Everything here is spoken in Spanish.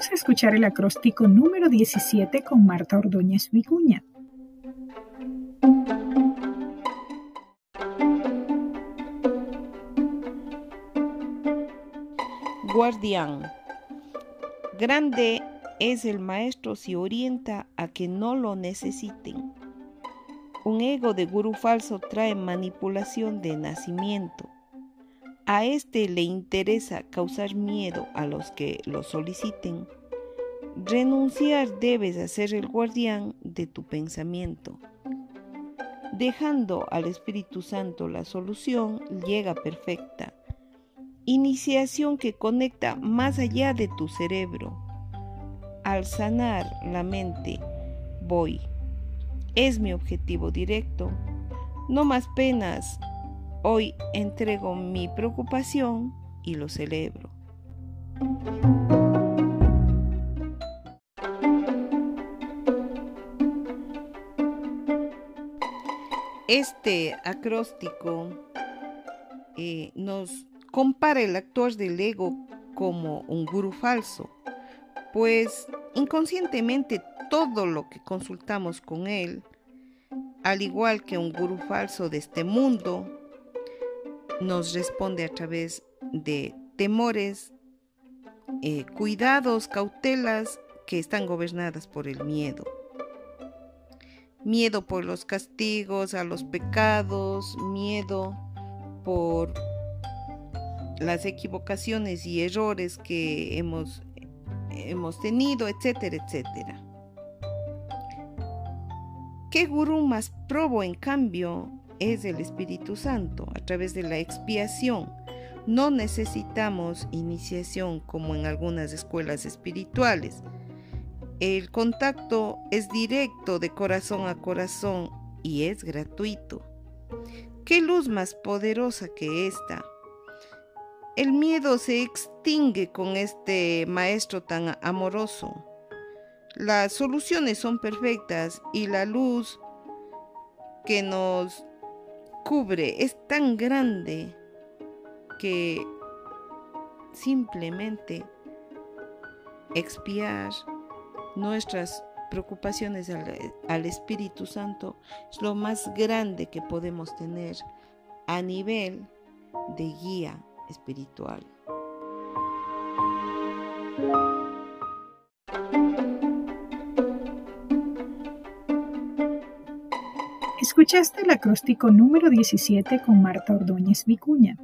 Vamos a escuchar el acróstico número 17 con Marta Ordóñez Vicuña. Guardián. Grande es el maestro si orienta a que no lo necesiten. Un ego de gurú falso trae manipulación de nacimiento. A este le interesa causar miedo a los que lo soliciten. Renunciar debes a ser el guardián de tu pensamiento. Dejando al Espíritu Santo la solución llega perfecta. Iniciación que conecta más allá de tu cerebro. Al sanar la mente, voy. Es mi objetivo directo. No más penas. Hoy entrego mi preocupación y lo celebro. Este acróstico eh, nos compara el actor del ego como un gurú falso, pues inconscientemente todo lo que consultamos con él, al igual que un gurú falso de este mundo, nos responde a través de temores, eh, cuidados, cautelas que están gobernadas por el miedo. Miedo por los castigos, a los pecados, miedo por las equivocaciones y errores que hemos, hemos tenido, etcétera, etcétera. ¿Qué gurú más probo, en cambio, es el Espíritu Santo a través de la expiación? No necesitamos iniciación como en algunas escuelas espirituales. El contacto es directo de corazón a corazón y es gratuito. ¿Qué luz más poderosa que esta? El miedo se extingue con este maestro tan amoroso. Las soluciones son perfectas y la luz que nos cubre es tan grande que simplemente expiar nuestras preocupaciones al, Espíritu Santo es lo más grande que podemos tener a nivel de guía espiritual. Escuchaste el acróstico número 17 con Marta Ordóñez Vicuña.